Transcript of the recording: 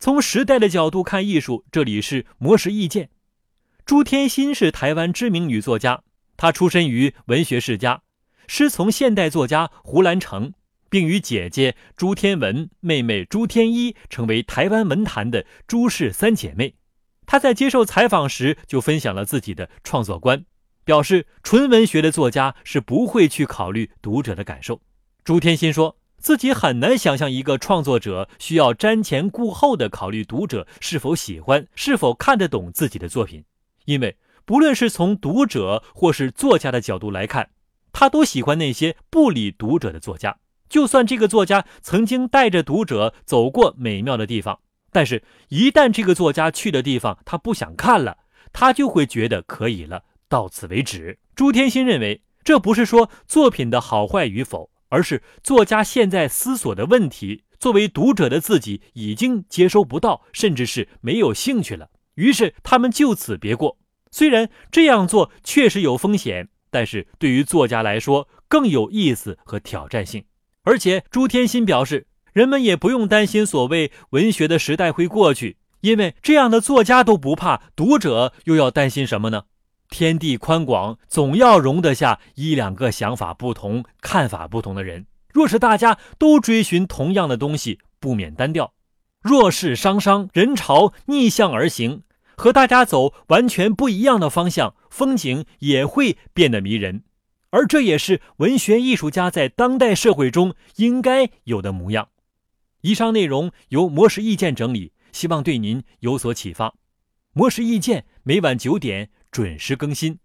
从时代的角度看艺术，这里是魔石意见。朱天心是台湾知名女作家，她出身于文学世家，师从现代作家胡兰成，并与姐姐朱天文、妹妹朱天一成为台湾文坛的朱氏三姐妹。她在接受采访时就分享了自己的创作观，表示纯文学的作家是不会去考虑读者的感受。朱天心说自己很难想象一个创作者需要瞻前顾后的考虑读者是否喜欢、是否看得懂自己的作品，因为不论是从读者或是作家的角度来看，他都喜欢那些不理读者的作家。就算这个作家曾经带着读者走过美妙的地方。但是，一旦这个作家去的地方他不想看了，他就会觉得可以了，到此为止。朱天心认为，这不是说作品的好坏与否，而是作家现在思索的问题，作为读者的自己已经接收不到，甚至是没有兴趣了。于是他们就此别过。虽然这样做确实有风险，但是对于作家来说更有意思和挑战性。而且，朱天心表示。人们也不用担心所谓文学的时代会过去，因为这样的作家都不怕，读者又要担心什么呢？天地宽广，总要容得下一两个想法不同、看法不同的人。若是大家都追寻同样的东西，不免单调；若是商商人潮逆向而行，和大家走完全不一样的方向，风景也会变得迷人。而这也是文学艺术家在当代社会中应该有的模样。以上内容由魔石意见整理，希望对您有所启发。魔石意见每晚九点准时更新。